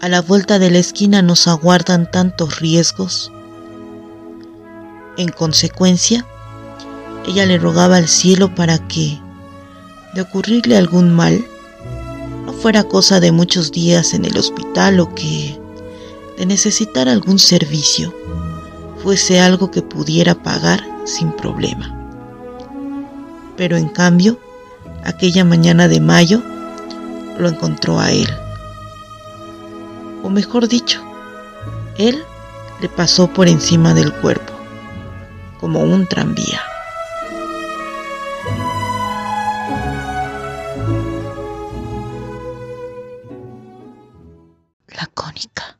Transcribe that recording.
A la vuelta de la esquina nos aguardan tantos riesgos. En consecuencia, ella le rogaba al cielo para que, de ocurrirle algún mal, no fuera cosa de muchos días en el hospital o que, de necesitar algún servicio, fuese algo que pudiera pagar sin problema. Pero en cambio, aquella mañana de mayo, lo encontró a él o mejor dicho, él le pasó por encima del cuerpo, como un tranvía. La cónica.